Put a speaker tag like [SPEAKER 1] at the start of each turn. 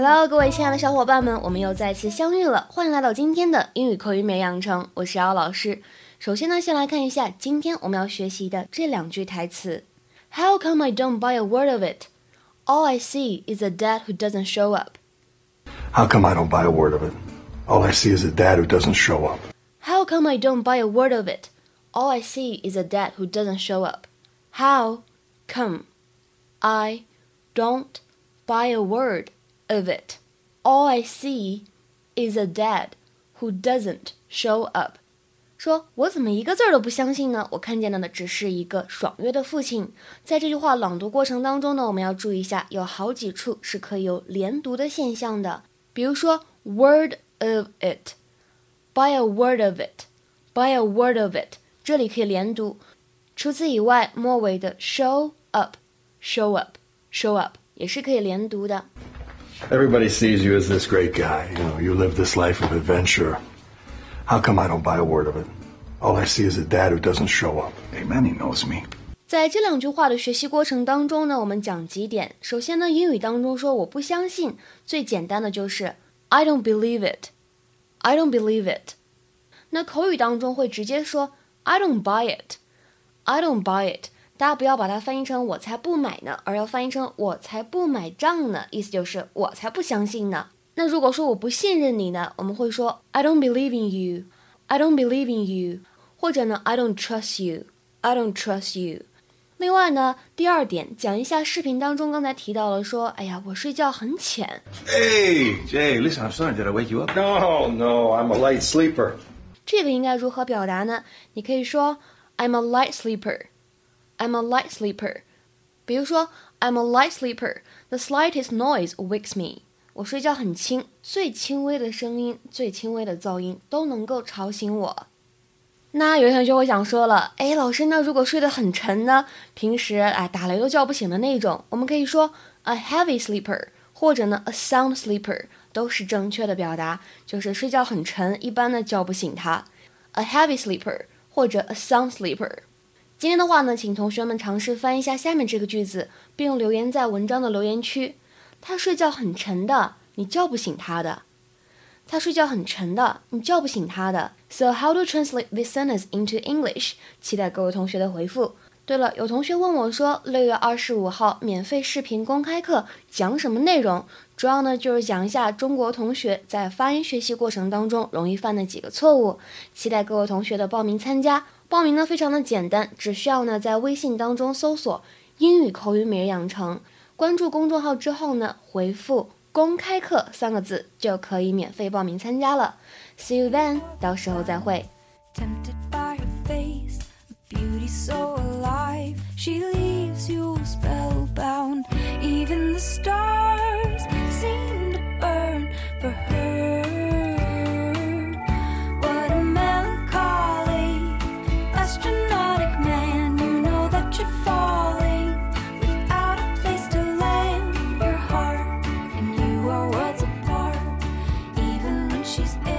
[SPEAKER 1] Hello，各位亲爱的小伙伴们，我们又再次相遇了，欢迎来到今天的英语口语美养成，我是姚老师。首先呢，先来看一下今天我们要学习的这两句台词。How come I don't buy a word of it? All I see is a dad who doesn't show up.
[SPEAKER 2] How come I don't buy a word of it? All I see is a dad who doesn't show up.
[SPEAKER 1] How come I don't buy a word of it? All I see is a dad who doesn't show up. How come I don't buy a word of it. All I see is a dad who doesn't show up。说我怎么一个字儿都不相信呢？我看见的只是一个爽约的父亲。在这句话朗读过程当中呢，我们要注意一下，有好几处是可以有连读的现象的。比如说，word of it，buy a word of it，buy a word of it，这里可以连读。除此以外，末尾的 show up，show up，show up 也是可以连读的。
[SPEAKER 2] Everybody sees you as this great guy. You know, you live this life of adventure. How come I don't buy a word of it? All I see is a dad who doesn't show up. Amen. He knows me.
[SPEAKER 1] 在这两句话的学习过程当中呢，我们讲几点。首先呢，英语当中说我不相信，最简单的就是 I don't believe it. I don't believe it. 那口语当中会直接说 I don't buy it. I don't buy it. 大家不要把它翻译成我才不买呢，而要翻译成我才不买账呢，意思就是我才不相信呢。那如果说我不信任你呢，我们会说 I don't believe in you, I don't believe in you，或者呢 I don't trust you, I don't trust you。另外呢，第二点讲一下视频当中刚才提到了说，哎呀，我睡觉很浅。
[SPEAKER 3] Hey, Jay, listen, I'm sorry. Did I wake you up?
[SPEAKER 2] No, no, I'm a light sleeper.
[SPEAKER 1] 这个应该如何表达呢？你可以说 I'm a light sleeper, I'm a light sleeper。比如说 I'm a light sleeper, the slightest noise wakes me。我睡觉很轻，最轻微的声音、最轻微的噪音都能够吵醒我。那有同学会想说了，哎，老师，那如果睡得很沉呢？平时哎打雷都叫不醒的那种，我们可以说 a heavy sleeper，或者呢 a sound sleeper，都是正确的表达，就是睡觉很沉，一般呢叫不醒他。a heavy sleeper 或者 a sound sleeper。今天的话呢，请同学们尝试翻译一下下面这个句子，并留言在文章的留言区。他睡觉很沉的，你叫不醒他的。他睡觉很沉的，你叫不醒他的。So how to translate this sentence into English？期待各位同学的回复。对了，有同学问我说，六月二十五号免费视频公开课讲什么内容？主要呢就是讲一下中国同学在发音学习过程当中容易犯的几个错误。期待各位同学的报名参加。报名呢非常的简单，只需要呢在微信当中搜索“英语口语每日养成”。关注公众号之后呢，回复“公开课”三个字就可以免费报名参加了。See you then，到时候再会。Even the stars she's there.